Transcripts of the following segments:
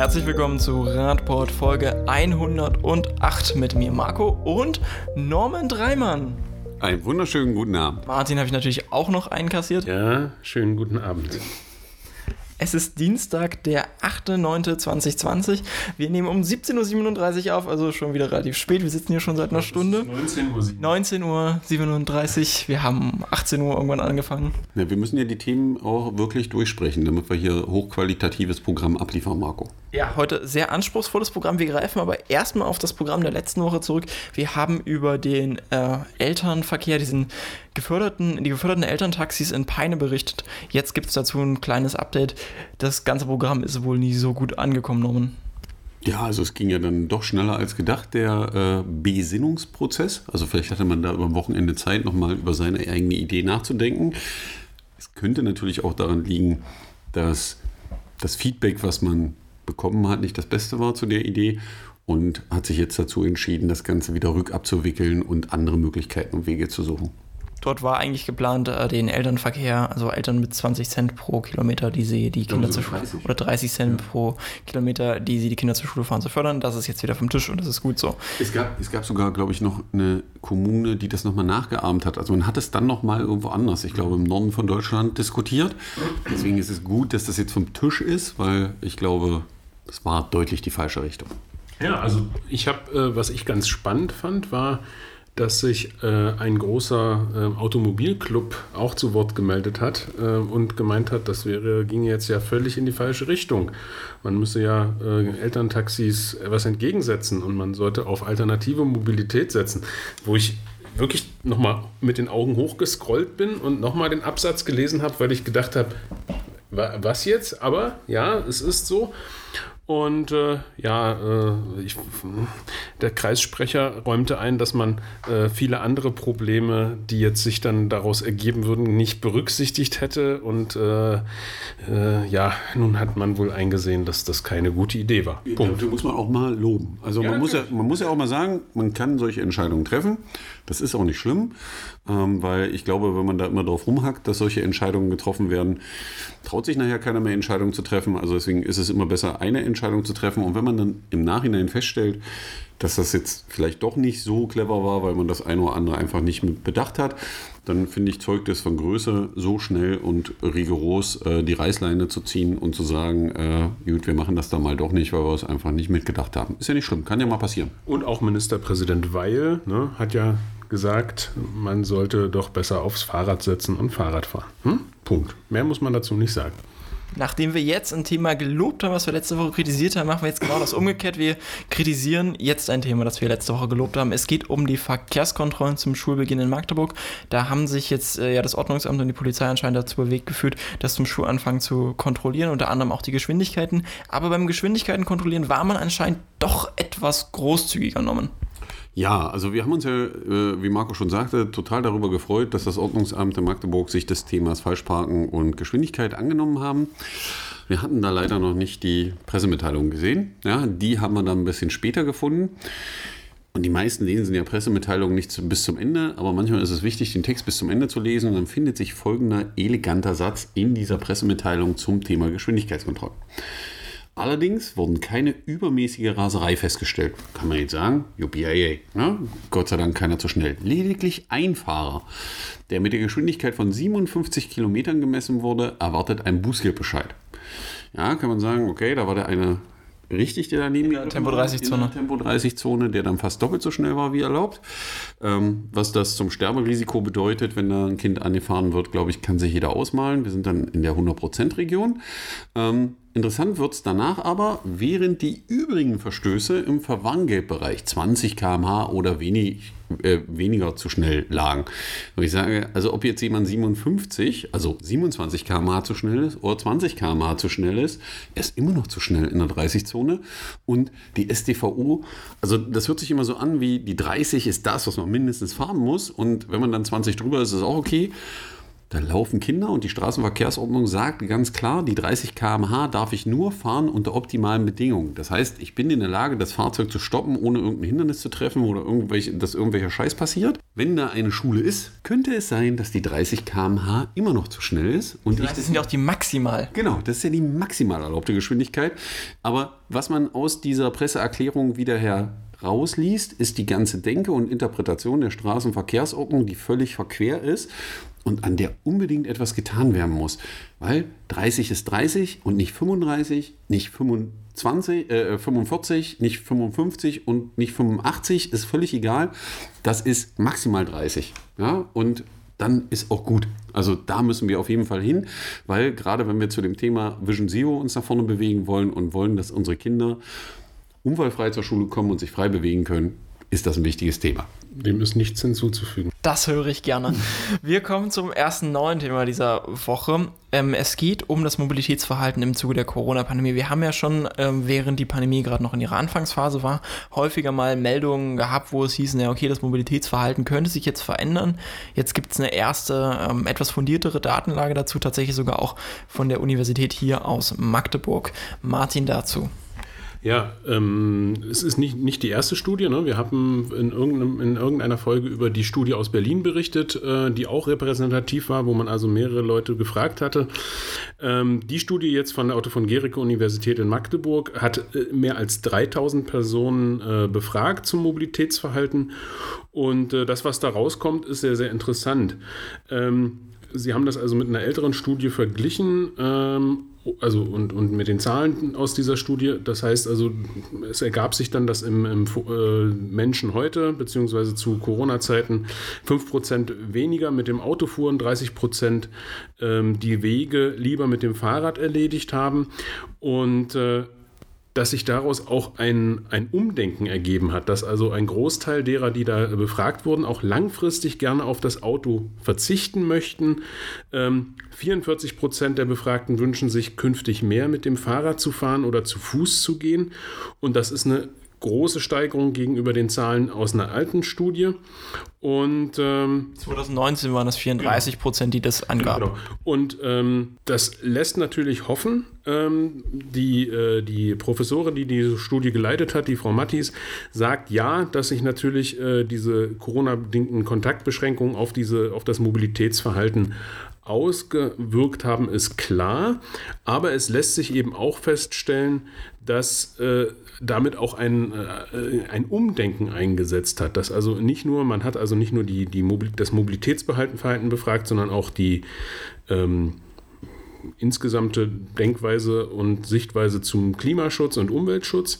Herzlich willkommen zu Radport Folge 108 mit mir Marco und Norman Dreimann. Einen wunderschönen guten Abend. Martin habe ich natürlich auch noch einkassiert. Ja, schönen guten Abend. Es ist Dienstag, der 8.9.2020. Wir nehmen um 17.37 Uhr auf, also schon wieder relativ spät. Wir sitzen hier schon seit einer Stunde. 19 Uhr. 19.37 Uhr. Wir haben 18 Uhr irgendwann angefangen. Ja, wir müssen ja die Themen auch wirklich durchsprechen, damit wir hier hochqualitatives Programm abliefern, Marco. Ja, heute sehr anspruchsvolles Programm. Wir greifen aber erstmal auf das Programm der letzten Woche zurück. Wir haben über den äh, Elternverkehr, diesen geförderten, die geförderten Elterntaxis in Peine berichtet. Jetzt gibt es dazu ein kleines Update. Das ganze Programm ist wohl nie so gut angekommen, Norman. Ja, also es ging ja dann doch schneller als gedacht, der äh, Besinnungsprozess. Also vielleicht hatte man da über Wochenende Zeit, nochmal über seine eigene Idee nachzudenken. Es könnte natürlich auch daran liegen, dass das Feedback, was man bekommen hat, nicht das Beste war zu der Idee und hat sich jetzt dazu entschieden, das Ganze wieder rückabzuwickeln und andere Möglichkeiten und Wege zu suchen. Dort war eigentlich geplant, äh, den Elternverkehr, also Eltern mit 20 Cent pro Kilometer, die sie die Kinder zur Schule oder 30 Cent ja. pro Kilometer, die sie die Kinder zur Schule fahren, zu fördern. Das ist jetzt wieder vom Tisch und das ist gut so. Es gab, es gab sogar, glaube ich, noch eine Kommune, die das nochmal nachgeahmt hat. Also man hat es dann nochmal irgendwo anders, ich glaube im Norden von Deutschland, diskutiert. Deswegen ist es gut, dass das jetzt vom Tisch ist, weil ich glaube, das war deutlich die falsche Richtung. Ja, also ich habe, äh, was ich ganz spannend fand, war, dass sich äh, ein großer äh, Automobilclub auch zu Wort gemeldet hat äh, und gemeint hat, das wäre, ging jetzt ja völlig in die falsche Richtung. Man müsse ja äh, Elterntaxis etwas entgegensetzen und man sollte auf alternative Mobilität setzen, wo ich wirklich nochmal mit den Augen hochgescrollt bin und nochmal den Absatz gelesen habe, weil ich gedacht habe, was jetzt? Aber ja, es ist so. Und äh, ja, äh, ich, der Kreissprecher räumte ein, dass man äh, viele andere Probleme, die jetzt sich dann daraus ergeben würden, nicht berücksichtigt hätte. Und äh, äh, ja, nun hat man wohl eingesehen, dass das keine gute Idee war. Punkt. Dafür muss man auch mal loben. Also ja, man, muss ja, man muss ja auch mal sagen, man kann solche Entscheidungen treffen. Das ist auch nicht schlimm, ähm, weil ich glaube, wenn man da immer drauf rumhackt, dass solche Entscheidungen getroffen werden, traut sich nachher keiner mehr Entscheidungen zu treffen. Also deswegen ist es immer besser, eine Entscheidung zu treffen. Und wenn man dann im Nachhinein feststellt, dass das jetzt vielleicht doch nicht so clever war, weil man das eine oder andere einfach nicht mit bedacht hat, dann finde ich, zeugt es von Größe, so schnell und rigoros äh, die Reißleine zu ziehen und zu sagen, äh, gut, wir machen das dann mal doch nicht, weil wir es einfach nicht mitgedacht haben. Ist ja nicht schlimm, kann ja mal passieren. Und auch Ministerpräsident Weil ne, hat ja gesagt, man sollte doch besser aufs Fahrrad setzen und Fahrrad fahren. Hm? Punkt. Mehr muss man dazu nicht sagen. Nachdem wir jetzt ein Thema gelobt haben, was wir letzte Woche kritisiert haben, machen wir jetzt genau das umgekehrt. Wir kritisieren jetzt ein Thema, das wir letzte Woche gelobt haben. Es geht um die Verkehrskontrollen zum Schulbeginn in Magdeburg. Da haben sich jetzt äh, ja das Ordnungsamt und die Polizei anscheinend dazu bewegt geführt, das zum Schulanfang zu kontrollieren, unter anderem auch die Geschwindigkeiten. Aber beim Geschwindigkeiten kontrollieren war man anscheinend doch etwas großzügiger genommen. Ja, also wir haben uns ja, äh, wie Marco schon sagte, total darüber gefreut, dass das Ordnungsamt in Magdeburg sich des Themas Falschparken und Geschwindigkeit angenommen haben. Wir hatten da leider noch nicht die Pressemitteilung gesehen. Ja, die haben wir dann ein bisschen später gefunden. Und die meisten lesen ja Pressemitteilungen nicht bis zum Ende, aber manchmal ist es wichtig, den Text bis zum Ende zu lesen. Und dann findet sich folgender eleganter Satz in dieser Pressemitteilung zum Thema Geschwindigkeitskontrolle. Allerdings wurden keine übermäßige Raserei festgestellt. Kann man jetzt sagen, UPIA. Ne? Gott sei Dank keiner zu schnell. Lediglich ein Fahrer, der mit der Geschwindigkeit von 57 Kilometern gemessen wurde, erwartet einen Bußgeldbescheid. Ja, kann man sagen, okay, da war der eine richtig, der daneben in Tempo 30 Zone. Tempo 30 Zone, der dann fast doppelt so schnell war wie erlaubt. Ähm, was das zum Sterberisiko bedeutet, wenn da ein Kind angefahren wird, glaube ich, kann sich jeder ausmalen. Wir sind dann in der 100% Region. Ähm, Interessant wird es danach aber, während die übrigen Verstöße im Verwarngeldbereich 20 km/h oder wenig, äh, weniger zu schnell lagen. Und ich sage, also ob jetzt jemand 57, also 27 km/h zu schnell ist oder 20 km/h zu schnell ist, er ist immer noch zu schnell in der 30-Zone. Und die STVO, also das hört sich immer so an wie die 30 ist das, was man mindestens fahren muss. Und wenn man dann 20 drüber ist, ist es auch okay. Da laufen Kinder und die Straßenverkehrsordnung sagt ganz klar, die 30 km/h darf ich nur fahren unter optimalen Bedingungen. Das heißt, ich bin in der Lage, das Fahrzeug zu stoppen, ohne irgendein Hindernis zu treffen oder irgendwelche, dass irgendwelcher Scheiß passiert. Wenn da eine Schule ist, könnte es sein, dass die 30 km/h immer noch zu schnell ist. Und das sind ja auch die maximal. Genau, das ist ja die maximal erlaubte Geschwindigkeit. Aber was man aus dieser Presseerklärung wieder her rausliest, ist die ganze Denke und Interpretation der Straßenverkehrsordnung, die völlig verquer ist und an der unbedingt etwas getan werden muss. Weil 30 ist 30 und nicht 35, nicht 25, äh, 45, nicht 55 und nicht 85, ist völlig egal. Das ist maximal 30. Ja? Und dann ist auch gut. Also da müssen wir auf jeden Fall hin, weil gerade wenn wir zu dem Thema Vision Zero uns nach vorne bewegen wollen und wollen, dass unsere Kinder unfallfrei zur Schule kommen und sich frei bewegen können, ist das ein wichtiges Thema. Dem ist nichts hinzuzufügen. Das höre ich gerne. Wir kommen zum ersten neuen Thema dieser Woche. Ähm, es geht um das Mobilitätsverhalten im Zuge der Corona-Pandemie. Wir haben ja schon, ähm, während die Pandemie gerade noch in ihrer Anfangsphase war, häufiger mal Meldungen gehabt, wo es hieß, ja, okay, das Mobilitätsverhalten könnte sich jetzt verändern. Jetzt gibt es eine erste, ähm, etwas fundiertere Datenlage dazu, tatsächlich sogar auch von der Universität hier aus Magdeburg. Martin dazu. Ja, ähm, es ist nicht, nicht die erste Studie. Ne? Wir haben in, in irgendeiner Folge über die Studie aus Berlin berichtet, äh, die auch repräsentativ war, wo man also mehrere Leute gefragt hatte. Ähm, die Studie jetzt von der Otto von Gericke Universität in Magdeburg hat äh, mehr als 3000 Personen äh, befragt zum Mobilitätsverhalten. Und äh, das, was da rauskommt, ist sehr, sehr interessant. Ähm, Sie haben das also mit einer älteren Studie verglichen ähm, also und, und mit den Zahlen aus dieser Studie, das heißt also, es ergab sich dann, dass im, im äh, Menschen heute, beziehungsweise zu Corona-Zeiten, 5% weniger mit dem Auto fuhren, 30% ähm, die Wege lieber mit dem Fahrrad erledigt haben. Und äh, dass sich daraus auch ein, ein Umdenken ergeben hat, dass also ein Großteil derer, die da befragt wurden, auch langfristig gerne auf das Auto verzichten möchten. Ähm, 44 Prozent der Befragten wünschen sich künftig mehr mit dem Fahrrad zu fahren oder zu Fuß zu gehen. Und das ist eine große Steigerung gegenüber den Zahlen aus einer alten Studie. Und ähm, 2019 waren es 34 Prozent, die das angaben. Genau. Und ähm, das lässt natürlich hoffen. Ähm, die, äh, die Professorin, die diese Studie geleitet hat, die Frau Mattis, sagt ja, dass sich natürlich äh, diese Corona-bedingten Kontaktbeschränkungen auf, diese, auf das Mobilitätsverhalten ausgewirkt haben, ist klar. Aber es lässt sich eben auch feststellen, dass äh, damit auch ein, äh, ein Umdenken eingesetzt hat. Dass also nicht nur, man hat also nicht nur die, die Mobil das Mobilitätsverhalten befragt, sondern auch die ähm, insgesamte Denkweise und Sichtweise zum Klimaschutz und Umweltschutz.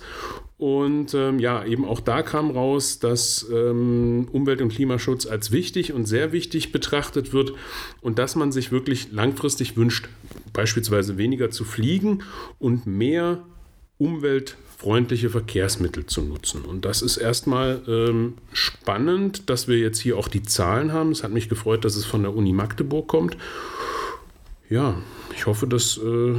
Und ähm, ja, eben auch da kam raus, dass ähm, Umwelt- und Klimaschutz als wichtig und sehr wichtig betrachtet wird und dass man sich wirklich langfristig wünscht, beispielsweise weniger zu fliegen und mehr umweltfreundliche Verkehrsmittel zu nutzen. Und das ist erstmal ähm, spannend, dass wir jetzt hier auch die Zahlen haben. Es hat mich gefreut, dass es von der Uni Magdeburg kommt. Ja, ich hoffe, dass. Äh,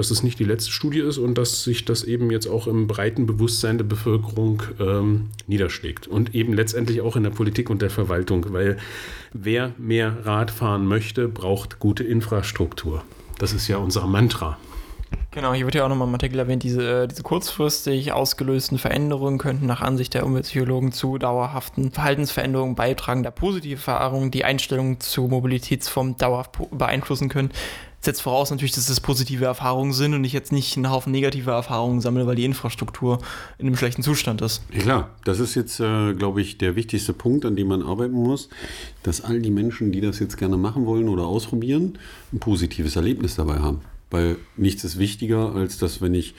dass es nicht die letzte Studie ist und dass sich das eben jetzt auch im breiten Bewusstsein der Bevölkerung ähm, niederschlägt. Und eben letztendlich auch in der Politik und der Verwaltung, weil wer mehr Rad fahren möchte, braucht gute Infrastruktur. Das ist ja unser Mantra. Genau, hier wird ja auch nochmal im Artikel erwähnt, diese, äh, diese kurzfristig ausgelösten Veränderungen könnten nach Ansicht der Umweltpsychologen zu dauerhaften Verhaltensveränderungen beitragen, da positive Erfahrungen die Einstellung zu Mobilitätsformen dauerhaft beeinflussen können setzt voraus natürlich, dass das positive Erfahrungen sind und ich jetzt nicht einen Haufen negative Erfahrungen sammle, weil die Infrastruktur in einem schlechten Zustand ist. Ja klar, das ist jetzt, äh, glaube ich, der wichtigste Punkt, an dem man arbeiten muss, dass all die Menschen, die das jetzt gerne machen wollen oder ausprobieren, ein positives Erlebnis dabei haben. Weil nichts ist wichtiger, als dass, wenn ich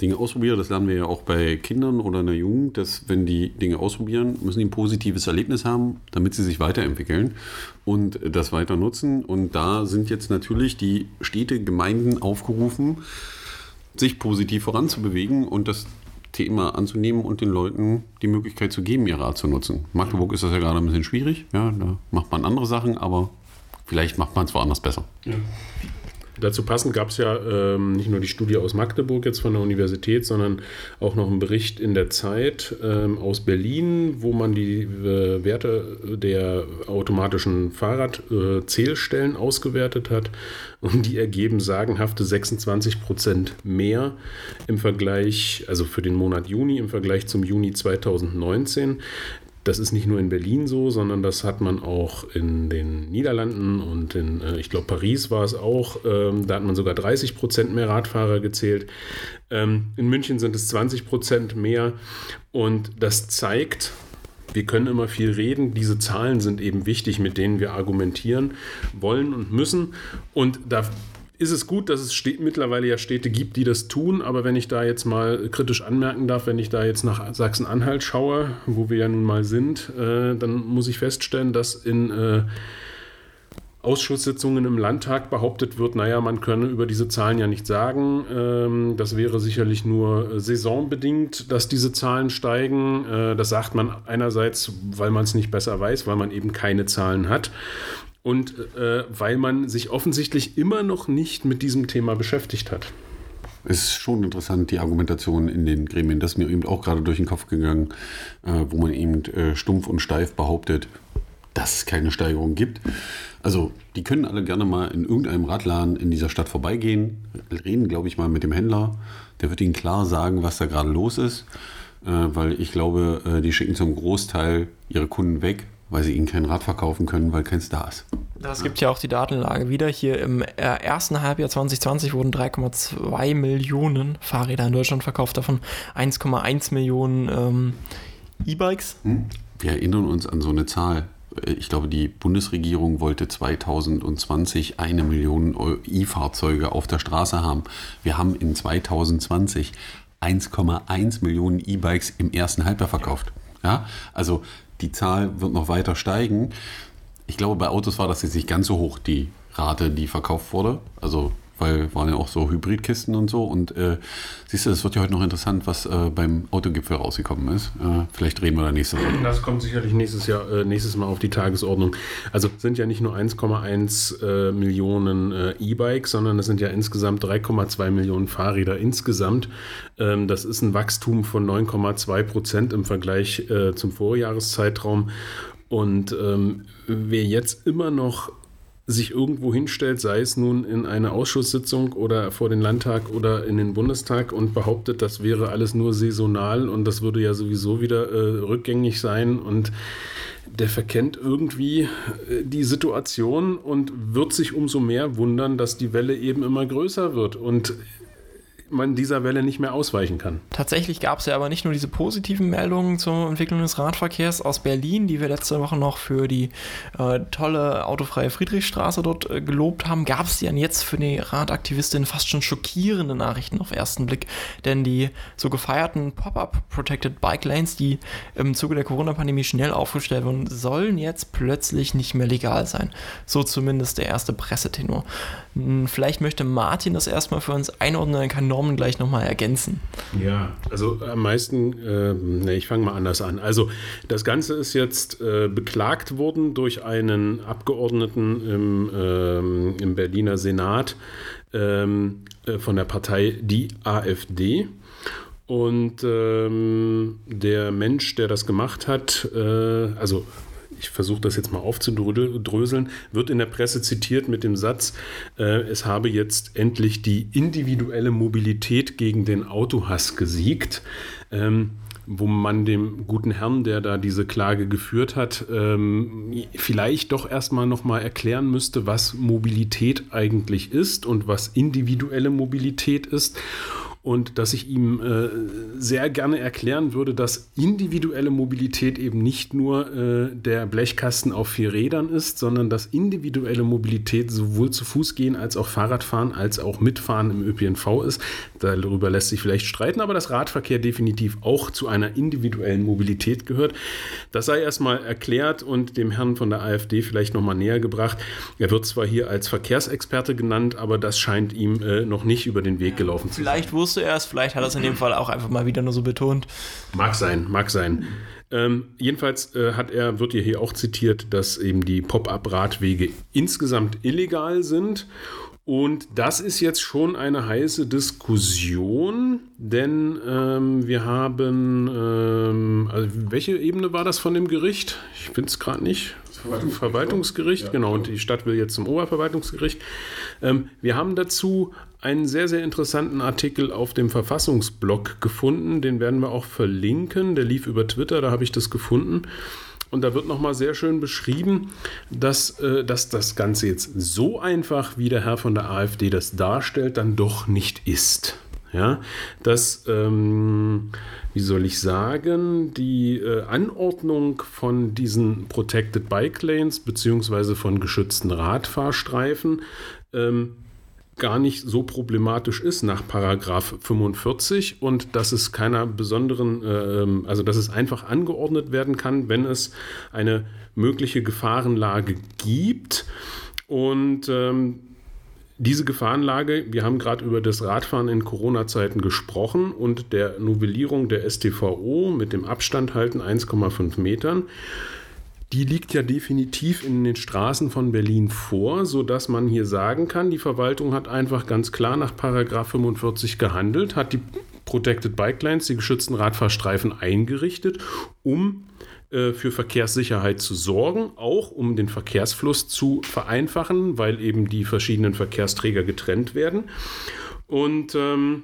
Dinge ausprobiere, das lernen wir ja auch bei Kindern oder in der Jugend, dass wenn die Dinge ausprobieren, müssen die ein positives Erlebnis haben, damit sie sich weiterentwickeln und das weiter nutzen. Und da sind jetzt natürlich die Städte, Gemeinden aufgerufen, sich positiv voranzubewegen und das Thema anzunehmen und den Leuten die Möglichkeit zu geben, ihr Rad zu nutzen. Magdeburg ist das ja gerade ein bisschen schwierig, ja, da macht man andere Sachen, aber vielleicht macht man es woanders besser. Ja. Dazu passend gab es ja ähm, nicht nur die Studie aus Magdeburg jetzt von der Universität, sondern auch noch einen Bericht in der Zeit ähm, aus Berlin, wo man die äh, Werte der automatischen Fahrradzählstellen äh, ausgewertet hat. Und die ergeben sagenhafte 26 Prozent mehr im Vergleich, also für den Monat Juni im Vergleich zum Juni 2019. Das ist nicht nur in Berlin so, sondern das hat man auch in den Niederlanden und in, äh, ich glaube, Paris war es auch. Ähm, da hat man sogar 30 Prozent mehr Radfahrer gezählt. Ähm, in München sind es 20 Prozent mehr. Und das zeigt, wir können immer viel reden. Diese Zahlen sind eben wichtig, mit denen wir argumentieren wollen und müssen. Und da ist es gut, dass es mittlerweile ja Städte gibt, die das tun. Aber wenn ich da jetzt mal kritisch anmerken darf, wenn ich da jetzt nach Sachsen-Anhalt schaue, wo wir ja nun mal sind, äh, dann muss ich feststellen, dass in äh, Ausschusssitzungen im Landtag behauptet wird, naja, man könne über diese Zahlen ja nicht sagen. Ähm, das wäre sicherlich nur saisonbedingt, dass diese Zahlen steigen. Äh, das sagt man einerseits, weil man es nicht besser weiß, weil man eben keine Zahlen hat und äh, weil man sich offensichtlich immer noch nicht mit diesem Thema beschäftigt hat. Es ist schon interessant, die Argumentation in den Gremien. Das ist mir eben auch gerade durch den Kopf gegangen, äh, wo man eben äh, stumpf und steif behauptet, dass es keine Steigerung gibt. Also, die können alle gerne mal in irgendeinem Radladen in dieser Stadt vorbeigehen, reden, glaube ich, mal mit dem Händler. Der wird ihnen klar sagen, was da gerade los ist, äh, weil ich glaube, äh, die schicken zum Großteil ihre Kunden weg, weil sie ihnen kein Rad verkaufen können, weil keins da ist. Das gibt ja auch die Datenlage wieder. Hier im äh, ersten Halbjahr 2020 wurden 3,2 Millionen Fahrräder in Deutschland verkauft, davon 1,1 Millionen ähm, E-Bikes. Hm? Wir erinnern uns an so eine Zahl. Äh, ich glaube, die Bundesregierung wollte 2020 eine Million E-Fahrzeuge auf der Straße haben. Wir haben in 2020 1,1 Millionen E-Bikes im ersten Halbjahr verkauft. Ja, also die Zahl wird noch weiter steigen. Ich glaube, bei Autos war das jetzt nicht ganz so hoch, die Rate, die verkauft wurde. Also weil waren ja auch so Hybridkisten und so. Und äh, siehst du, das wird ja heute noch interessant, was äh, beim Autogipfel rausgekommen ist. Äh, vielleicht reden wir da nächste Woche. Das kommt sicherlich nächstes Jahr, äh, nächstes Mal auf die Tagesordnung. Also sind ja nicht nur 1,1 äh, Millionen äh, E-Bikes, sondern es sind ja insgesamt 3,2 Millionen Fahrräder insgesamt. Ähm, das ist ein Wachstum von 9,2 Prozent im Vergleich zum Vorjahreszeitraum. Und ähm, wer jetzt immer noch sich irgendwo hinstellt, sei es nun in eine Ausschusssitzung oder vor den Landtag oder in den Bundestag und behauptet, das wäre alles nur saisonal und das würde ja sowieso wieder äh, rückgängig sein und der verkennt irgendwie äh, die Situation und wird sich umso mehr wundern, dass die Welle eben immer größer wird. Und man dieser Welle nicht mehr ausweichen kann. Tatsächlich gab es ja aber nicht nur diese positiven Meldungen zur Entwicklung des Radverkehrs aus Berlin, die wir letzte Woche noch für die äh, tolle autofreie Friedrichstraße dort äh, gelobt haben, gab es ja jetzt für die Radaktivistin fast schon schockierende Nachrichten auf ersten Blick, denn die so gefeierten Pop-up Protected Bike Lanes, die im Zuge der Corona-Pandemie schnell aufgestellt wurden, sollen jetzt plötzlich nicht mehr legal sein. So zumindest der erste Pressetenor. Hm, vielleicht möchte Martin das erstmal für uns einordnen, dann kann Norman gleich nochmal ergänzen. Ja, also am meisten, äh, ne, ich fange mal anders an. Also das Ganze ist jetzt äh, beklagt worden durch einen Abgeordneten im, ähm, im Berliner Senat ähm, äh, von der Partei Die AfD. Und ähm, der Mensch, der das gemacht hat, äh, also ich versuche das jetzt mal aufzudröseln, wird in der Presse zitiert mit dem Satz, äh, es habe jetzt endlich die individuelle Mobilität gegen den Autohass gesiegt. Ähm, wo man dem guten Herrn, der da diese Klage geführt hat, ähm, vielleicht doch erstmal nochmal erklären müsste, was Mobilität eigentlich ist und was individuelle Mobilität ist und dass ich ihm äh, sehr gerne erklären würde, dass individuelle Mobilität eben nicht nur äh, der Blechkasten auf vier Rädern ist, sondern dass individuelle Mobilität sowohl zu Fuß gehen als auch Fahrradfahren als auch Mitfahren im ÖPNV ist. Darüber lässt sich vielleicht streiten, aber dass Radverkehr definitiv auch zu einer individuellen Mobilität gehört. Das sei erstmal erklärt und dem Herrn von der AfD vielleicht nochmal näher gebracht. Er wird zwar hier als Verkehrsexperte genannt, aber das scheint ihm äh, noch nicht über den Weg gelaufen zu sein. Vielleicht wusste wusste er es, vielleicht hat er es in dem Fall auch einfach mal wieder nur so betont. Mag sein, mag sein. Ähm, jedenfalls äh, hat er, wird hier auch zitiert, dass eben die Pop-up-Radwege insgesamt illegal sind Und das ist jetzt schon eine heiße Diskussion, denn ähm, wir haben, ähm, also welche Ebene war das von dem Gericht? Ich finde es gerade nicht. Verwaltungsgericht, Verwaltungsgericht ja, genau. Und die Stadt will jetzt zum Oberverwaltungsgericht. Ähm, wir haben dazu einen sehr, sehr interessanten Artikel auf dem Verfassungsblog gefunden. Den werden wir auch verlinken. Der lief über Twitter, da habe ich das gefunden. Und da wird nochmal sehr schön beschrieben, dass, äh, dass das Ganze jetzt so einfach, wie der Herr von der AfD das darstellt, dann doch nicht ist. Ja, dass, ähm, wie soll ich sagen, die äh, Anordnung von diesen Protected Bike Lanes beziehungsweise von geschützten Radfahrstreifen ähm, gar nicht so problematisch ist nach Paragraph 45 und dass es keiner besonderen, äh, also dass es einfach angeordnet werden kann, wenn es eine mögliche Gefahrenlage gibt. Und ähm, diese Gefahrenlage, wir haben gerade über das Radfahren in Corona-Zeiten gesprochen und der Novellierung der STVO mit dem Abstand halten 1,5 Metern die liegt ja definitiv in den Straßen von Berlin vor, sodass man hier sagen kann, die Verwaltung hat einfach ganz klar nach 45 gehandelt, hat die Protected Bike Lines, die geschützten Radfahrstreifen eingerichtet, um äh, für Verkehrssicherheit zu sorgen, auch um den Verkehrsfluss zu vereinfachen, weil eben die verschiedenen Verkehrsträger getrennt werden. Und ähm,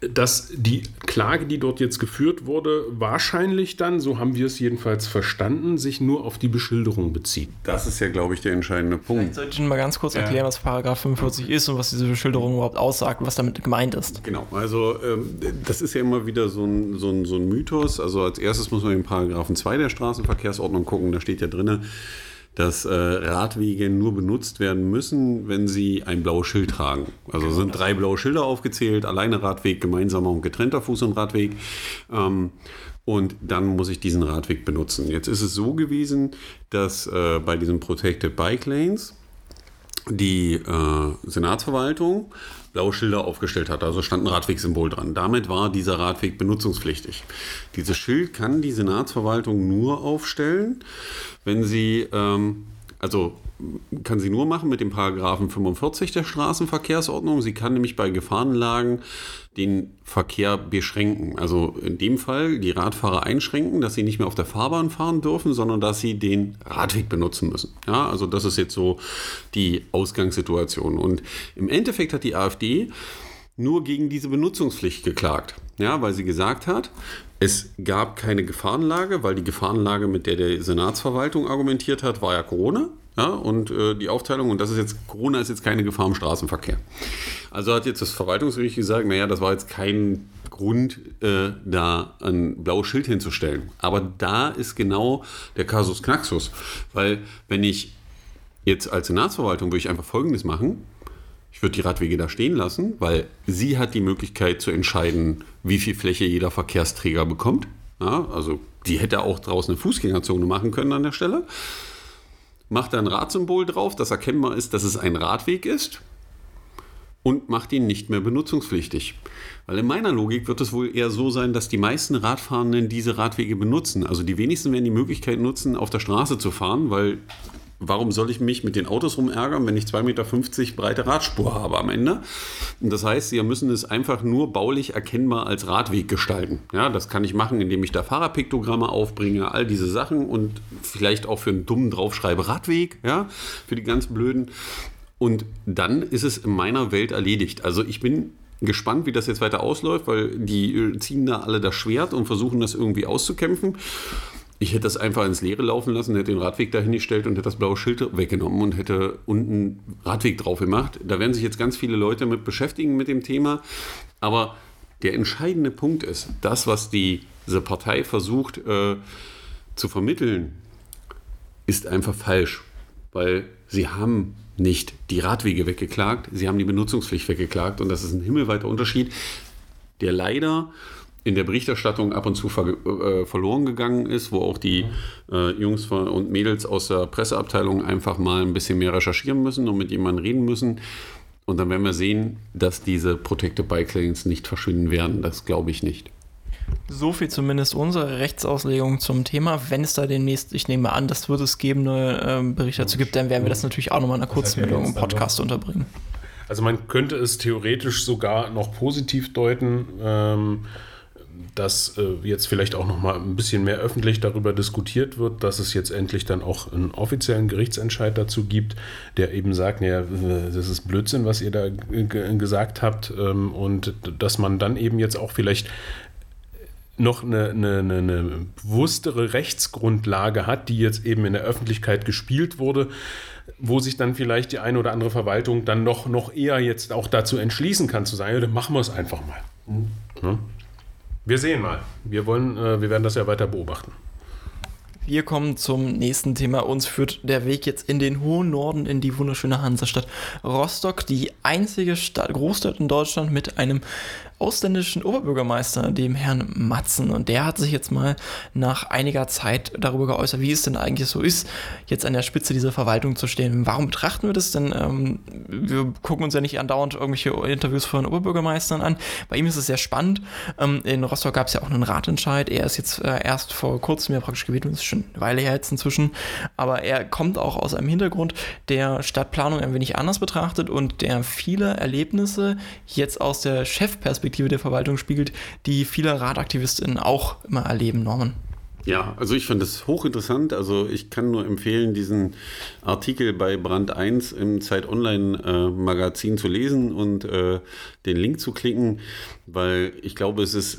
dass die Klage, die dort jetzt geführt wurde, wahrscheinlich dann, so haben wir es jedenfalls verstanden, sich nur auf die Beschilderung bezieht. Das ist ja, glaube ich, der entscheidende Punkt. Vielleicht sollte ich Ihnen mal ganz kurz erklären, ja. was Paragraph 45 ist und was diese Beschilderung überhaupt aussagt und was damit gemeint ist. Genau, also ähm, das ist ja immer wieder so ein, so, ein, so ein Mythos. Also als erstes muss man in Paragraphen 2 der Straßenverkehrsordnung gucken, da steht ja drin, dass äh, Radwege nur benutzt werden müssen, wenn sie ein blaues Schild tragen. Also genau. sind drei blaue Schilder aufgezählt, alleine Radweg, gemeinsamer und getrennter Fuß- und Radweg. Ähm, und dann muss ich diesen Radweg benutzen. Jetzt ist es so gewesen, dass äh, bei diesen Protected Bike Lanes die äh, Senatsverwaltung blaue Schilder aufgestellt hat. Also stand ein Radwegsymbol dran. Damit war dieser Radweg benutzungspflichtig. Dieses Schild kann die Senatsverwaltung nur aufstellen, wenn sie, ähm, also kann sie nur machen mit dem Paragraphen 45 der Straßenverkehrsordnung. Sie kann nämlich bei Gefahrenlagen den Verkehr beschränken. Also in dem Fall die Radfahrer einschränken, dass sie nicht mehr auf der Fahrbahn fahren dürfen, sondern dass sie den Radweg benutzen müssen. Ja, also das ist jetzt so die Ausgangssituation. Und im Endeffekt hat die AfD nur gegen diese Benutzungspflicht geklagt. Ja, weil sie gesagt hat, es gab keine Gefahrenlage, weil die Gefahrenlage, mit der die Senatsverwaltung argumentiert hat, war ja Corona. Ja, und äh, die Aufteilung, und das ist jetzt, Corona ist jetzt keine Gefahr im Straßenverkehr. Also hat jetzt das Verwaltungsgericht gesagt, naja, das war jetzt kein Grund, äh, da ein blaues Schild hinzustellen. Aber da ist genau der Kasus Knaxus. Weil wenn ich jetzt als Senatsverwaltung würde ich einfach Folgendes machen. Ich würde die Radwege da stehen lassen, weil sie hat die Möglichkeit zu entscheiden, wie viel Fläche jeder Verkehrsträger bekommt. Ja, also die hätte auch draußen eine Fußgängerzone machen können an der Stelle macht da ein Radsymbol drauf, das erkennbar ist, dass es ein Radweg ist und macht ihn nicht mehr benutzungspflichtig. Weil in meiner Logik wird es wohl eher so sein, dass die meisten Radfahrenden diese Radwege benutzen. Also die wenigsten werden die Möglichkeit nutzen, auf der Straße zu fahren, weil warum soll ich mich mit den Autos rumärgern, wenn ich 2,50 Meter breite Radspur habe am Ende? Und das heißt, Sie müssen es einfach nur baulich erkennbar als Radweg gestalten. Ja, das kann ich machen, indem ich da Fahrerpiktogramme aufbringe, all diese Sachen und vielleicht auch für einen dummen draufschreibe Radweg, ja, für die ganz blöden. Und dann ist es in meiner Welt erledigt. Also ich bin gespannt, wie das jetzt weiter ausläuft, weil die ziehen da alle das Schwert und versuchen das irgendwie auszukämpfen. Ich hätte das einfach ins Leere laufen lassen, hätte den Radweg dahingestellt und hätte das blaue Schild weggenommen und hätte unten Radweg drauf gemacht. Da werden sich jetzt ganz viele Leute mit beschäftigen mit dem Thema. Aber der entscheidende Punkt ist, das, was die, diese Partei versucht äh, zu vermitteln, ist einfach falsch. Weil sie haben nicht die Radwege weggeklagt, sie haben die Benutzungspflicht weggeklagt. Und das ist ein himmelweiter Unterschied, der leider in der Berichterstattung ab und zu ver äh, verloren gegangen ist, wo auch die äh, Jungs und Mädels aus der Presseabteilung einfach mal ein bisschen mehr recherchieren müssen und mit jemandem reden müssen. Und dann werden wir sehen, dass diese Protected Bike Lanes nicht verschwinden werden. Das glaube ich nicht. So viel zumindest unsere Rechtsauslegung zum Thema. Wenn es da demnächst, ich nehme an, das wird es geben, eine äh, Bericht dazu gibt, dann werden wir das natürlich auch nochmal in einer Kurzmeldung im Podcast unterbringen. Also man könnte es theoretisch sogar noch positiv deuten. Ähm, dass äh, jetzt vielleicht auch noch mal ein bisschen mehr öffentlich darüber diskutiert wird, dass es jetzt endlich dann auch einen offiziellen Gerichtsentscheid dazu gibt, der eben sagt, ja, das ist Blödsinn, was ihr da gesagt habt ähm, und dass man dann eben jetzt auch vielleicht noch eine, eine, eine, bewusstere Rechtsgrundlage hat, die jetzt eben in der Öffentlichkeit gespielt wurde, wo sich dann vielleicht die eine oder andere Verwaltung dann noch, noch eher jetzt auch dazu entschließen kann, zu sagen, dann machen wir es einfach mal. Mhm. Ja? Wir sehen mal. Wir, wollen, äh, wir werden das ja weiter beobachten. Wir kommen zum nächsten Thema. Uns führt der Weg jetzt in den hohen Norden, in die wunderschöne Hansestadt Rostock, die einzige Stadt, Großstadt in Deutschland mit einem ausländischen Oberbürgermeister, dem Herrn Matzen. Und der hat sich jetzt mal nach einiger Zeit darüber geäußert, wie es denn eigentlich so ist, jetzt an der Spitze dieser Verwaltung zu stehen. Warum betrachten wir das denn? Ähm, wir gucken uns ja nicht andauernd irgendwelche Interviews von Oberbürgermeistern an. Bei ihm ist es sehr spannend. Ähm, in Rostock gab es ja auch einen Ratentscheid. Er ist jetzt äh, erst vor kurzem ja praktisch gewählt, das ist schon eine Weile her jetzt inzwischen. Aber er kommt auch aus einem Hintergrund, der Stadtplanung ein wenig anders betrachtet und der viele Erlebnisse jetzt aus der Chefperspektive Perspektive der Verwaltung spiegelt, die viele Radaktivistinnen auch immer erleben, Norman. Ja, also ich fand das hochinteressant. Also ich kann nur empfehlen, diesen Artikel bei Brand 1 im Zeit Online äh, Magazin zu lesen und äh, den Link zu klicken, weil ich glaube, es ist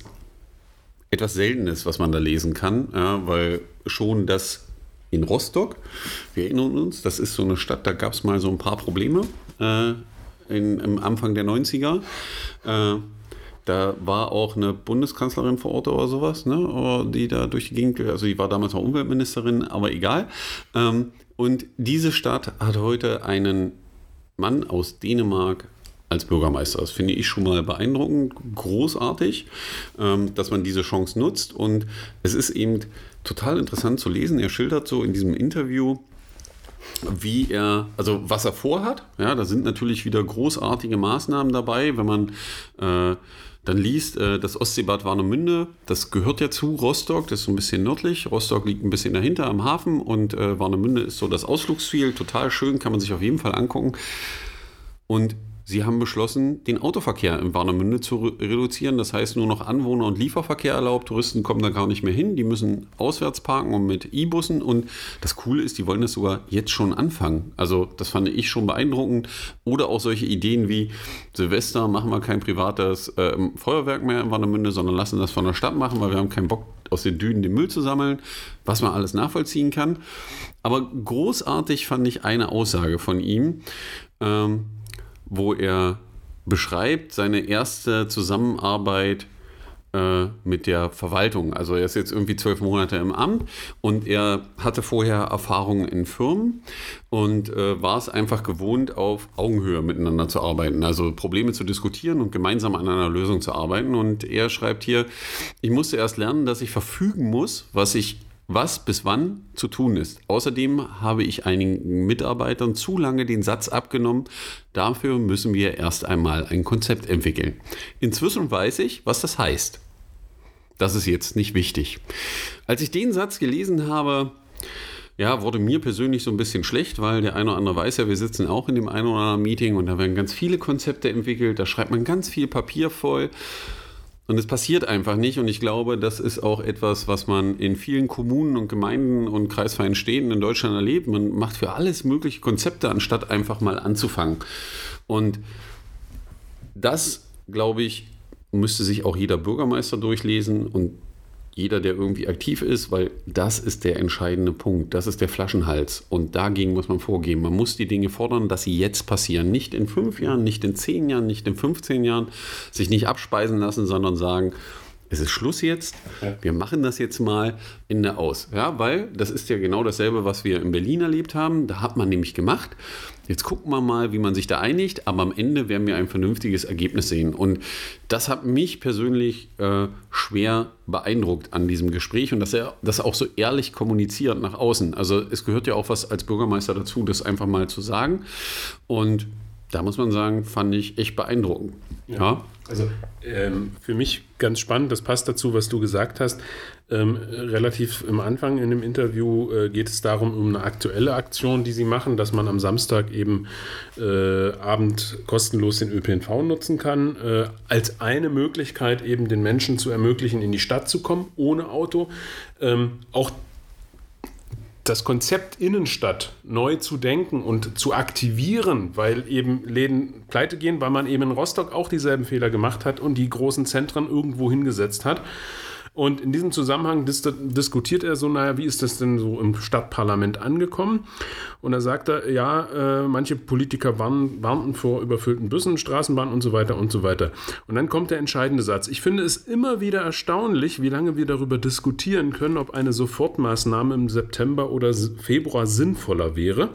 etwas Seltenes, was man da lesen kann, ja, weil schon das in Rostock, wir erinnern uns, das ist so eine Stadt, da gab es mal so ein paar Probleme äh, in, im Anfang der 90er. Da war auch eine Bundeskanzlerin vor Ort oder sowas, ne, die da durch die Gegend, also die war damals auch Umweltministerin, aber egal. Ähm, und diese Stadt hat heute einen Mann aus Dänemark als Bürgermeister. Das finde ich schon mal beeindruckend, großartig, ähm, dass man diese Chance nutzt. Und es ist eben total interessant zu lesen. Er schildert so in diesem Interview, wie er, also was er vorhat. Ja, da sind natürlich wieder großartige Maßnahmen dabei, wenn man äh, dann liest, äh, das Ostseebad Warnemünde, das gehört ja zu Rostock, das ist so ein bisschen nördlich. Rostock liegt ein bisschen dahinter am Hafen und äh, Warnemünde ist so das Ausflugsziel, total schön, kann man sich auf jeden Fall angucken. Und Sie haben beschlossen, den Autoverkehr in Warnemünde zu reduzieren. Das heißt, nur noch Anwohner- und Lieferverkehr erlaubt. Touristen kommen da gar nicht mehr hin. Die müssen auswärts parken und mit E-Bussen. Und das Coole ist, die wollen das sogar jetzt schon anfangen. Also, das fand ich schon beeindruckend. Oder auch solche Ideen wie Silvester machen wir kein privates äh, Feuerwerk mehr in Warnemünde, sondern lassen das von der Stadt machen, weil wir haben keinen Bock, aus den Dünen den Müll zu sammeln, was man alles nachvollziehen kann. Aber großartig fand ich eine Aussage von ihm. Ähm, wo er beschreibt seine erste Zusammenarbeit äh, mit der Verwaltung. Also er ist jetzt irgendwie zwölf Monate im Amt und er hatte vorher Erfahrungen in Firmen und äh, war es einfach gewohnt, auf Augenhöhe miteinander zu arbeiten. Also Probleme zu diskutieren und gemeinsam an einer Lösung zu arbeiten. Und er schreibt hier, ich musste erst lernen, dass ich verfügen muss, was ich was bis wann zu tun ist. Außerdem habe ich einigen Mitarbeitern zu lange den Satz abgenommen, dafür müssen wir erst einmal ein Konzept entwickeln. Inzwischen weiß ich, was das heißt. Das ist jetzt nicht wichtig. Als ich den Satz gelesen habe, ja, wurde mir persönlich so ein bisschen schlecht, weil der eine oder andere weiß ja, wir sitzen auch in dem einen oder anderen Meeting und da werden ganz viele Konzepte entwickelt, da schreibt man ganz viel Papier voll und es passiert einfach nicht. Und ich glaube, das ist auch etwas, was man in vielen Kommunen und Gemeinden und kreisfreien Städten in Deutschland erlebt. Man macht für alles mögliche Konzepte, anstatt einfach mal anzufangen. Und das, glaube ich, müsste sich auch jeder Bürgermeister durchlesen und jeder, der irgendwie aktiv ist, weil das ist der entscheidende Punkt. Das ist der Flaschenhals. Und dagegen muss man vorgehen. Man muss die Dinge fordern, dass sie jetzt passieren. Nicht in fünf Jahren, nicht in zehn Jahren, nicht in 15 Jahren. Sich nicht abspeisen lassen, sondern sagen, es ist Schluss jetzt. Wir machen das jetzt mal Ende aus. Ja, weil das ist ja genau dasselbe, was wir in Berlin erlebt haben. Da hat man nämlich gemacht. Jetzt gucken wir mal, wie man sich da einigt, aber am Ende werden wir ein vernünftiges Ergebnis sehen. Und das hat mich persönlich äh, schwer beeindruckt an diesem Gespräch und dass er das auch so ehrlich kommuniziert nach außen. Also es gehört ja auch was als Bürgermeister dazu, das einfach mal zu sagen. Und da muss man sagen, fand ich echt beeindruckend. Ja. Also ähm, für mich ganz spannend, das passt dazu, was du gesagt hast. Ähm, relativ am Anfang in dem Interview äh, geht es darum, um eine aktuelle Aktion, die sie machen, dass man am Samstag eben äh, Abend kostenlos den ÖPNV nutzen kann, äh, als eine Möglichkeit eben den Menschen zu ermöglichen, in die Stadt zu kommen, ohne Auto. Ähm, auch das Konzept Innenstadt neu zu denken und zu aktivieren, weil eben Läden pleite gehen, weil man eben in Rostock auch dieselben Fehler gemacht hat und die großen Zentren irgendwo hingesetzt hat. Und in diesem Zusammenhang dis diskutiert er so, naja, wie ist das denn so im Stadtparlament angekommen? Und da sagt er, ja, äh, manche Politiker warn, warnten vor überfüllten Bussen, Straßenbahnen und so weiter und so weiter. Und dann kommt der entscheidende Satz. Ich finde es immer wieder erstaunlich, wie lange wir darüber diskutieren können, ob eine Sofortmaßnahme im September oder Februar sinnvoller wäre.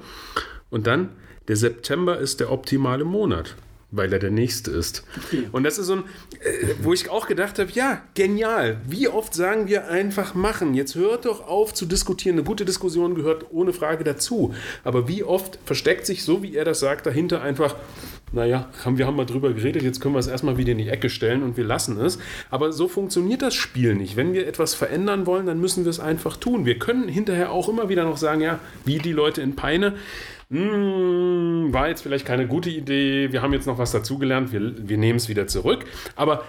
Und dann, der September ist der optimale Monat weil er der Nächste ist. Okay. Und das ist so ein, äh, wo ich auch gedacht habe, ja, genial. Wie oft sagen wir einfach machen? Jetzt hört doch auf zu diskutieren. Eine gute Diskussion gehört ohne Frage dazu. Aber wie oft versteckt sich, so wie er das sagt, dahinter einfach, naja, haben, wir haben mal drüber geredet, jetzt können wir es erstmal wieder in die Ecke stellen und wir lassen es. Aber so funktioniert das Spiel nicht. Wenn wir etwas verändern wollen, dann müssen wir es einfach tun. Wir können hinterher auch immer wieder noch sagen, ja, wie die Leute in Peine, hm, war jetzt vielleicht keine gute Idee, wir haben jetzt noch was dazugelernt, wir, wir nehmen es wieder zurück. Aber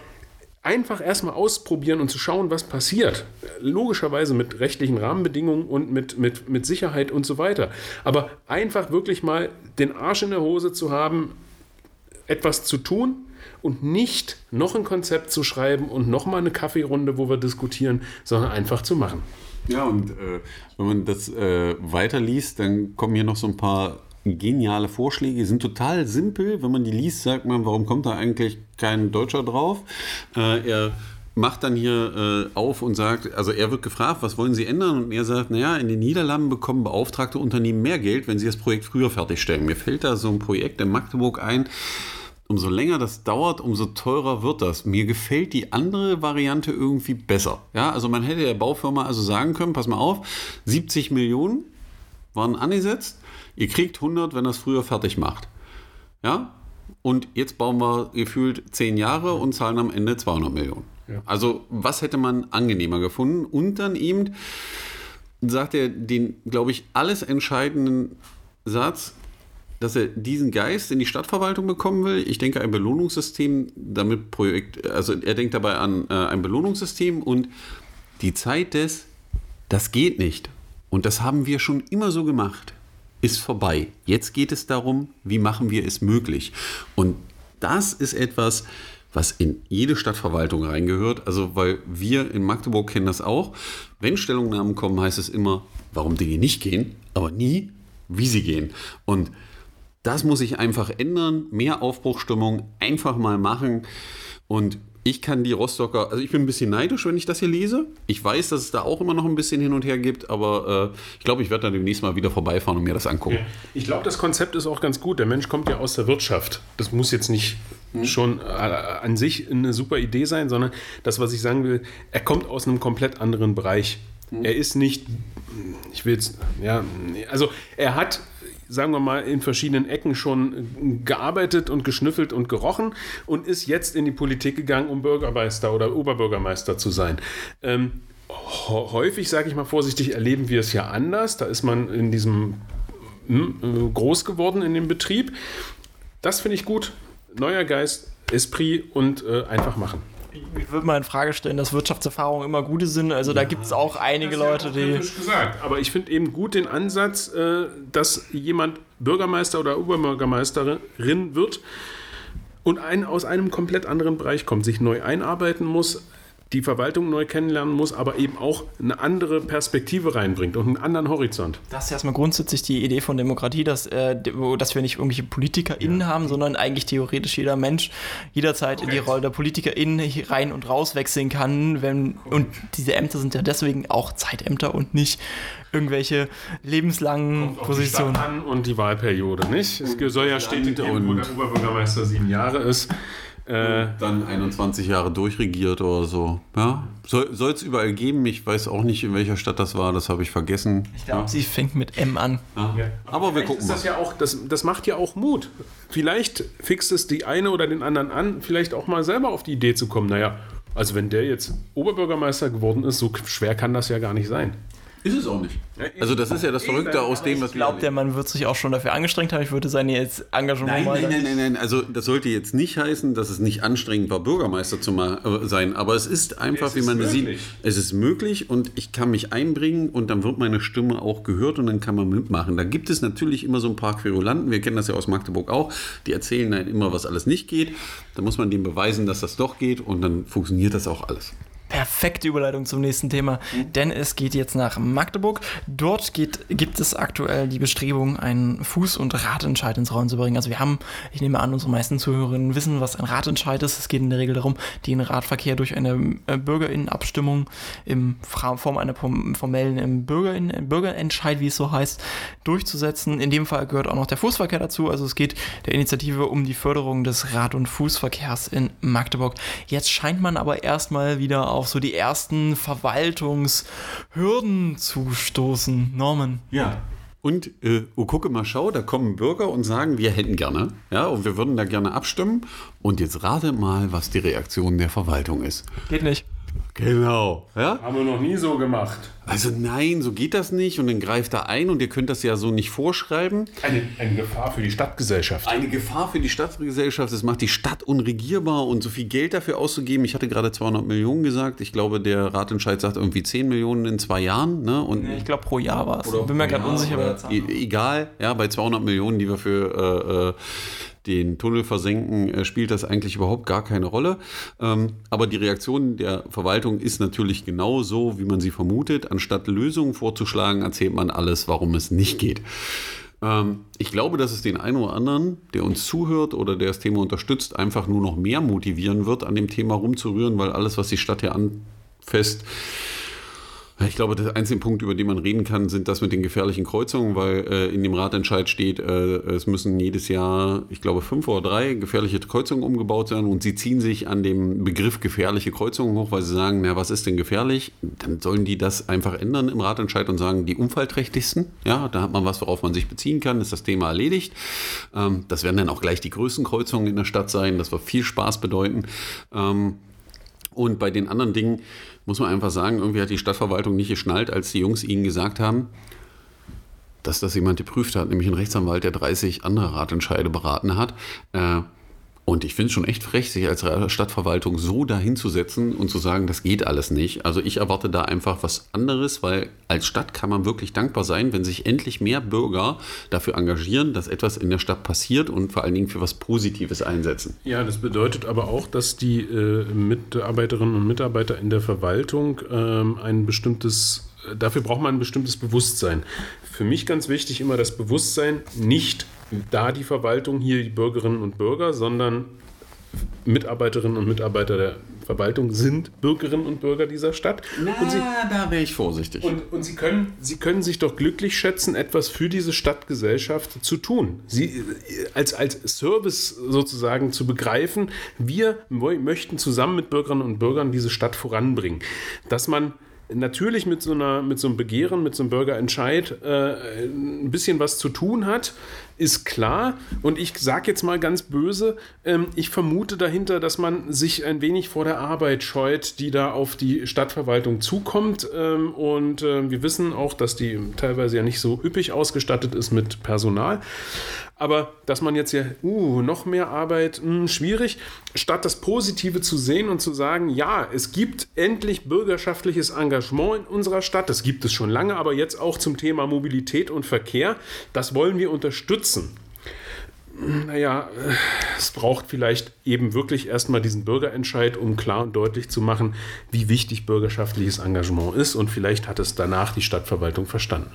einfach erstmal ausprobieren und zu schauen, was passiert. Logischerweise mit rechtlichen Rahmenbedingungen und mit, mit, mit Sicherheit und so weiter. Aber einfach wirklich mal den Arsch in der Hose zu haben, etwas zu tun und nicht noch ein Konzept zu schreiben und nochmal eine Kaffeerunde, wo wir diskutieren, sondern einfach zu machen. Ja, und äh, wenn man das äh, weiterliest, dann kommen hier noch so ein paar geniale Vorschläge, die sind total simpel. Wenn man die liest, sagt man, warum kommt da eigentlich kein Deutscher drauf? Äh, er macht dann hier äh, auf und sagt, also er wird gefragt, was wollen Sie ändern? Und er sagt, naja, in den Niederlanden bekommen beauftragte Unternehmen mehr Geld, wenn sie das Projekt früher fertigstellen. Mir fällt da so ein Projekt in Magdeburg ein, umso länger das dauert, umso teurer wird das. Mir gefällt die andere Variante irgendwie besser. Ja, also man hätte der Baufirma also sagen können, pass mal auf, 70 Millionen waren angesetzt, ihr kriegt 100, wenn das früher fertig macht. Ja, und jetzt bauen wir gefühlt 10 Jahre und zahlen am Ende 200 Millionen. Ja. Also was hätte man angenehmer gefunden? Und dann eben sagt er den, glaube ich, alles entscheidenden Satz, dass er diesen Geist in die Stadtverwaltung bekommen will. Ich denke, ein Belohnungssystem, damit Projekt, also er denkt dabei an äh, ein Belohnungssystem und die Zeit des, das geht nicht. Und das haben wir schon immer so gemacht, ist vorbei. Jetzt geht es darum, wie machen wir es möglich. Und das ist etwas, was in jede Stadtverwaltung reingehört. Also, weil wir in Magdeburg kennen das auch. Wenn Stellungnahmen kommen, heißt es immer, warum Dinge nicht gehen, aber nie, wie sie gehen. Und das muss sich einfach ändern. Mehr Aufbruchstimmung, einfach mal machen. Und ich kann die Rostocker, also ich bin ein bisschen neidisch, wenn ich das hier lese. Ich weiß, dass es da auch immer noch ein bisschen hin und her gibt, aber äh, ich glaube, ich werde da demnächst mal wieder vorbeifahren und mir das angucken. Ich glaube, das Konzept ist auch ganz gut. Der Mensch kommt ja aus der Wirtschaft. Das muss jetzt nicht hm. schon äh, an sich eine super Idee sein, sondern das, was ich sagen will, er kommt aus einem komplett anderen Bereich. Hm. Er ist nicht, ich will jetzt, ja, also er hat sagen wir mal, in verschiedenen Ecken schon gearbeitet und geschnüffelt und gerochen und ist jetzt in die Politik gegangen, um Bürgermeister oder Oberbürgermeister zu sein. Ähm, häufig, sage ich mal vorsichtig, erleben wir es ja anders. Da ist man in diesem hm, groß geworden in dem Betrieb. Das finde ich gut. Neuer Geist, Esprit und äh, einfach machen ich würde mal in Frage stellen, dass Wirtschaftserfahrungen immer gute sind. Also da gibt es auch einige Leute, die. Gesagt. Aber ich finde eben gut den Ansatz, äh, dass jemand Bürgermeister oder Oberbürgermeisterin wird und ein, aus einem komplett anderen Bereich kommt, sich neu einarbeiten muss, die Verwaltung neu kennenlernen muss, aber eben auch eine andere Perspektive reinbringt und einen anderen Horizont. Das ist erstmal grundsätzlich die Idee von Demokratie, dass, äh, dass wir nicht irgendwelche PolitikerInnen ja. haben, sondern eigentlich theoretisch jeder Mensch jederzeit Korrekt. in die Rolle der PolitikerInnen rein und raus wechseln kann. Wenn, und diese Ämter sind ja deswegen auch Zeitämter und nicht irgendwelche lebenslangen Kommt Positionen. An und die Wahlperiode, nicht? Es soll ja stetig, wo der Oberbürgermeister sieben Jahre ist Äh, dann 21 Jahre durchregiert oder so. Ja? Soll es überall geben. Ich weiß auch nicht, in welcher Stadt das war. Das habe ich vergessen. Ich glaube, ja. sie fängt mit M an. Ja. Aber wir gucken ist das mal. Ja auch, das, das macht ja auch Mut. Vielleicht fixt es die eine oder den anderen an, vielleicht auch mal selber auf die Idee zu kommen. Naja, also wenn der jetzt Oberbürgermeister geworden ist, so schwer kann das ja gar nicht sein. Ist es auch nicht. Also das ist ja das Verrückte aus dem, was wir. Ich glaube, der Mann wird sich auch schon dafür angestrengt haben. Ich würde sein jetzt Engagement nein, mal. Nein, nein, nein, nein. Also das sollte jetzt nicht heißen, dass es nicht anstrengend war, Bürgermeister zu äh, sein. Aber es ist einfach, es wie man sieht, es ist möglich und ich kann mich einbringen und dann wird meine Stimme auch gehört und dann kann man mitmachen. Da gibt es natürlich immer so ein paar Querulanten. Wir kennen das ja aus Magdeburg auch. Die erzählen dann immer, was alles nicht geht. Da muss man dem beweisen, dass das doch geht und dann funktioniert das auch alles. Perfekte Überleitung zum nächsten Thema, mhm. denn es geht jetzt nach Magdeburg. Dort geht, gibt es aktuell die Bestrebung, einen Fuß- und Ratentscheid ins Rollen zu bringen. Also wir haben, ich nehme an, unsere meisten Zuhörerinnen wissen, was ein Ratentscheid ist. Es geht in der Regel darum, den Radverkehr durch eine äh, Bürgerinnenabstimmung in Form einer formellen Bürgerin, Bürgerentscheid, wie es so heißt, durchzusetzen. In dem Fall gehört auch noch der Fußverkehr dazu. Also es geht der Initiative um die Förderung des Rad- und Fußverkehrs in Magdeburg. Jetzt scheint man aber erstmal wieder auf auf so die ersten Verwaltungshürden zu stoßen. Norman. Ja. Und äh, oh, gucke mal, schau, da kommen Bürger und sagen, wir hätten gerne, ja, und wir würden da gerne abstimmen. Und jetzt rate mal, was die Reaktion der Verwaltung ist. Geht nicht. Genau. Ja? Haben wir noch nie so gemacht. Also nein, so geht das nicht. Und dann greift er ein und ihr könnt das ja so nicht vorschreiben. Eine, eine Gefahr für die Stadtgesellschaft. Eine Gefahr für die Stadtgesellschaft. Es macht die Stadt unregierbar und so viel Geld dafür auszugeben. Ich hatte gerade 200 Millionen gesagt. Ich glaube, der Ratentscheid sagt irgendwie 10 Millionen in zwei Jahren. Ne? Und ich glaube, pro Jahr war es. Bin mir gerade unsicher. E egal, ja, bei 200 Millionen, die wir für... Äh, äh den Tunnel versenken, äh, spielt das eigentlich überhaupt gar keine Rolle. Ähm, aber die Reaktion der Verwaltung ist natürlich genau so, wie man sie vermutet. Anstatt Lösungen vorzuschlagen, erzählt man alles, warum es nicht geht. Ähm, ich glaube, dass es den einen oder anderen, der uns zuhört oder der das Thema unterstützt, einfach nur noch mehr motivieren wird, an dem Thema rumzurühren, weil alles, was die Stadt hier anfasst, ich glaube, der einzige Punkt, über den man reden kann, sind das mit den gefährlichen Kreuzungen, weil äh, in dem Ratentscheid steht, äh, es müssen jedes Jahr, ich glaube, fünf oder drei gefährliche Kreuzungen umgebaut werden und sie ziehen sich an dem Begriff gefährliche Kreuzungen hoch, weil sie sagen, na, was ist denn gefährlich? Dann sollen die das einfach ändern im Ratentscheid und sagen, die unfallträchtigsten. Ja, da hat man was, worauf man sich beziehen kann, ist das Thema erledigt. Ähm, das werden dann auch gleich die größten Kreuzungen in der Stadt sein. Das wird viel Spaß bedeuten. Ähm, und bei den anderen Dingen, muss man einfach sagen, irgendwie hat die Stadtverwaltung nicht geschnallt, als die Jungs ihnen gesagt haben, dass das jemand geprüft hat, nämlich ein Rechtsanwalt, der 30 andere Ratentscheide beraten hat. Äh, und ich finde es schon echt frech, sich als Stadtverwaltung so dahinzusetzen und zu sagen, das geht alles nicht. Also ich erwarte da einfach was anderes, weil als Stadt kann man wirklich dankbar sein, wenn sich endlich mehr Bürger dafür engagieren, dass etwas in der Stadt passiert und vor allen Dingen für was Positives einsetzen. Ja, das bedeutet aber auch, dass die äh, Mitarbeiterinnen und Mitarbeiter in der Verwaltung ähm, ein bestimmtes, dafür braucht man ein bestimmtes Bewusstsein. Für mich ganz wichtig immer das Bewusstsein, nicht da die Verwaltung, hier die Bürgerinnen und Bürger, sondern Mitarbeiterinnen und Mitarbeiter der Verwaltung sind Bürgerinnen und Bürger dieser Stadt. Na, und sie, da wäre ich vorsichtig. Und, und, sie, können, sie können sich doch glücklich schätzen, etwas für diese Stadtgesellschaft zu tun. Sie als, als Service sozusagen zu begreifen, wir möchten zusammen mit Bürgerinnen und Bürgern diese Stadt voranbringen. Dass man natürlich mit so, einer, mit so einem Begehren, mit so einem Bürgerentscheid äh, ein bisschen was zu tun hat, ist klar. Und ich sage jetzt mal ganz böse, ähm, ich vermute dahinter, dass man sich ein wenig vor der Arbeit scheut, die da auf die Stadtverwaltung zukommt. Ähm, und äh, wir wissen auch, dass die teilweise ja nicht so üppig ausgestattet ist mit Personal. Aber dass man jetzt ja, uh, noch mehr Arbeit, mh, hm, schwierig, statt das Positive zu sehen und zu sagen, ja, es gibt endlich bürgerschaftliches Engagement in unserer Stadt, das gibt es schon lange, aber jetzt auch zum Thema Mobilität und Verkehr, das wollen wir unterstützen. Naja, es braucht vielleicht eben wirklich erstmal diesen Bürgerentscheid, um klar und deutlich zu machen, wie wichtig bürgerschaftliches Engagement ist. Und vielleicht hat es danach die Stadtverwaltung verstanden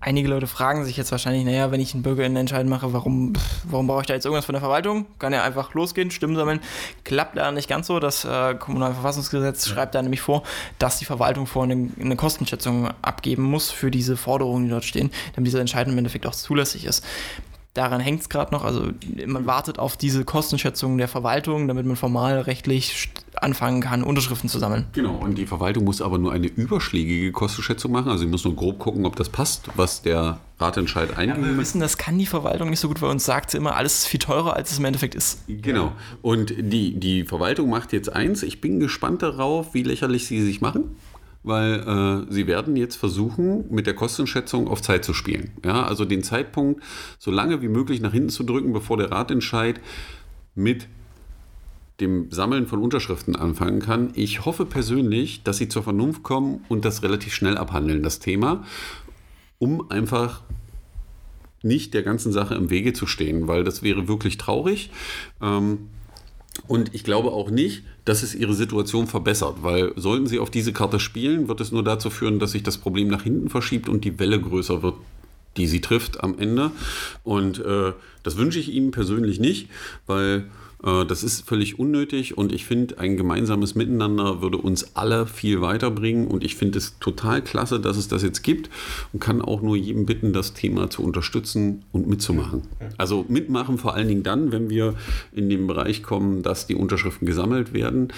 einige Leute fragen sich jetzt wahrscheinlich, naja, wenn ich einen Bürgerinnenentscheid mache, warum, warum brauche ich da jetzt irgendwas von der Verwaltung? Kann ja einfach losgehen, Stimmen sammeln. Klappt da nicht ganz so. Das äh, Kommunalverfassungsgesetz schreibt da nämlich vor, dass die Verwaltung vorher eine, eine, Kostenschätzung abgeben muss für diese Forderungen, die dort stehen, damit dieser Entscheid im Endeffekt auch zulässig ist. Daran hängt es gerade noch. Also man wartet auf diese Kostenschätzung der Verwaltung, damit man formal rechtlich anfangen kann, Unterschriften zu sammeln. Genau, und die Verwaltung muss aber nur eine überschlägige Kostenschätzung machen. Also sie muss nur grob gucken, ob das passt, was der Ratentscheid Ja, eingegeben wir hat. wissen, das kann die Verwaltung nicht so gut, weil uns sagt sie immer, alles ist viel teurer, als es im Endeffekt ist. Genau. Und die, die Verwaltung macht jetzt eins. Ich bin gespannt darauf, wie lächerlich sie sich machen. Weil äh, sie werden jetzt versuchen, mit der Kostenschätzung auf Zeit zu spielen. Ja, also den Zeitpunkt so lange wie möglich nach hinten zu drücken, bevor der Ratentscheid mit dem Sammeln von Unterschriften anfangen kann. Ich hoffe persönlich, dass sie zur Vernunft kommen und das relativ schnell abhandeln, das Thema, um einfach nicht der ganzen Sache im Wege zu stehen, weil das wäre wirklich traurig. Ähm, und ich glaube auch nicht, dass es ihre Situation verbessert, weil sollten sie auf diese Karte spielen, wird es nur dazu führen, dass sich das Problem nach hinten verschiebt und die Welle größer wird, die sie trifft am Ende. Und äh, das wünsche ich ihm persönlich nicht, weil das ist völlig unnötig und ich finde, ein gemeinsames Miteinander würde uns alle viel weiterbringen und ich finde es total klasse, dass es das jetzt gibt und kann auch nur jedem bitten, das Thema zu unterstützen und mitzumachen. Also mitmachen vor allen Dingen dann, wenn wir in den Bereich kommen, dass die Unterschriften gesammelt werden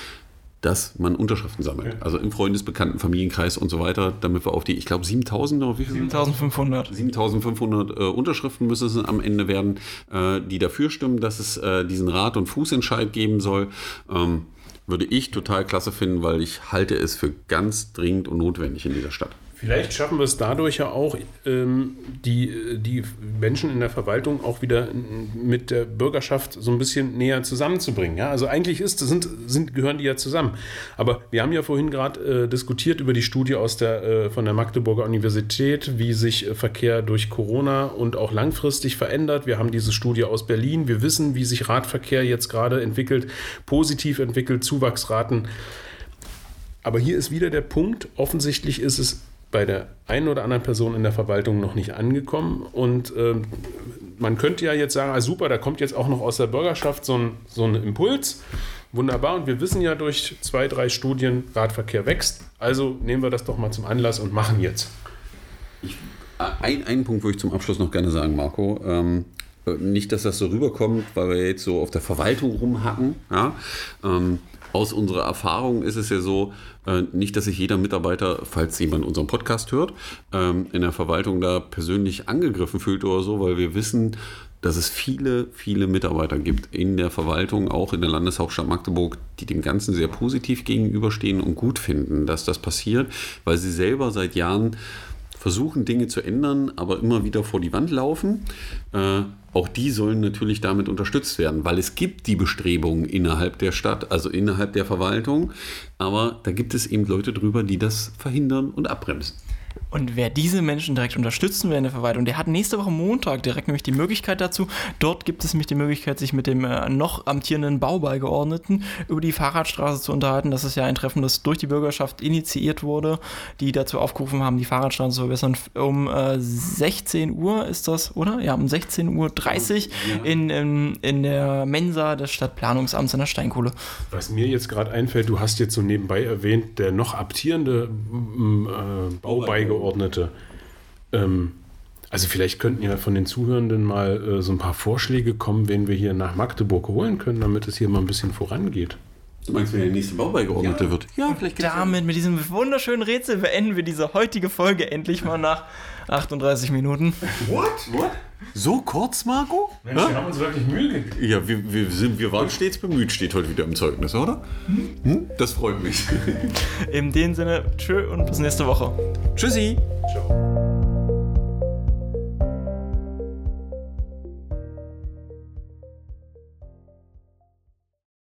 dass man Unterschriften sammelt. Also im Freundesbekannten, Familienkreis und so weiter, damit wir auf die, ich glaube, 7000 oder wie viel? 7500. 7500 äh, Unterschriften müssen es am Ende werden, äh, die dafür stimmen, dass es äh, diesen Rat- und Fußentscheid geben soll. Ähm, würde ich total klasse finden, weil ich halte es für ganz dringend und notwendig in dieser Stadt. Vielleicht schaffen wir es dadurch ja auch, ähm, die, die Menschen in der Verwaltung auch wieder mit der Bürgerschaft so ein bisschen näher zusammenzubringen. Ja? Also eigentlich ist, sind, sind, gehören die ja zusammen. Aber wir haben ja vorhin gerade äh, diskutiert über die Studie aus der, äh, von der Magdeburger Universität, wie sich äh, Verkehr durch Corona und auch langfristig verändert. Wir haben diese Studie aus Berlin. Wir wissen, wie sich Radverkehr jetzt gerade entwickelt, positiv entwickelt, Zuwachsraten. Aber hier ist wieder der Punkt, offensichtlich ist es bei der einen oder anderen Person in der Verwaltung noch nicht angekommen. Und ähm, man könnte ja jetzt sagen, ah, super, da kommt jetzt auch noch aus der Bürgerschaft so ein, so ein Impuls. Wunderbar. Und wir wissen ja durch zwei, drei Studien, Radverkehr wächst. Also nehmen wir das doch mal zum Anlass und machen jetzt. Ein, einen Punkt würde ich zum Abschluss noch gerne sagen, Marco. Ähm, nicht, dass das so rüberkommt, weil wir jetzt so auf der Verwaltung rumhacken. Ja? Ähm, aus unserer Erfahrung ist es ja so, äh, nicht, dass sich jeder Mitarbeiter, falls jemand unseren Podcast hört, ähm, in der Verwaltung da persönlich angegriffen fühlt oder so, weil wir wissen, dass es viele, viele Mitarbeiter gibt in der Verwaltung, auch in der Landeshauptstadt Magdeburg, die dem Ganzen sehr positiv gegenüberstehen und gut finden, dass das passiert, weil sie selber seit Jahren versuchen, Dinge zu ändern, aber immer wieder vor die Wand laufen. Äh, auch die sollen natürlich damit unterstützt werden, weil es gibt die Bestrebungen innerhalb der Stadt, also innerhalb der Verwaltung, aber da gibt es eben Leute drüber, die das verhindern und abbremsen. Und wer diese Menschen direkt unterstützen will in der Verwaltung, der hat nächste Woche Montag direkt nämlich die Möglichkeit dazu. Dort gibt es nämlich die Möglichkeit, sich mit dem äh, noch amtierenden Baubeigeordneten über die Fahrradstraße zu unterhalten. Das ist ja ein Treffen, das durch die Bürgerschaft initiiert wurde, die dazu aufgerufen haben, die Fahrradstraße zu verbessern. Um äh, 16 Uhr ist das, oder? Ja, um 16.30 Uhr Ja. in, in, in der Mensa des Stadtplanungsamts an der Steinkohle. Was mir jetzt gerade einfällt, du hast jetzt so nebenbei erwähnt, der noch amtierende äh, Baubeigeordnete. Ähm, also vielleicht könnten ja von den Zuhörenden mal äh, so ein paar Vorschläge kommen, wen wir hier nach Magdeburg holen können, damit es hier mal ein bisschen vorangeht. Du meinst, wer der nächste Baubeigeordnete wird? Ja, vielleicht gibt's Damit, mit diesem wunderschönen Rätsel beenden wir diese heutige Folge endlich mal nach 38 Minuten. What? What? So kurz, Marco? Mensch, wir haben uns wirklich Mühe gegeben. Ja, wir, wir, sind, wir waren stets bemüht, steht heute wieder im Zeugnis, oder? Hm? Das freut mich. In dem Sinne, tschö und bis nächste Woche. Tschüssi. Ciao.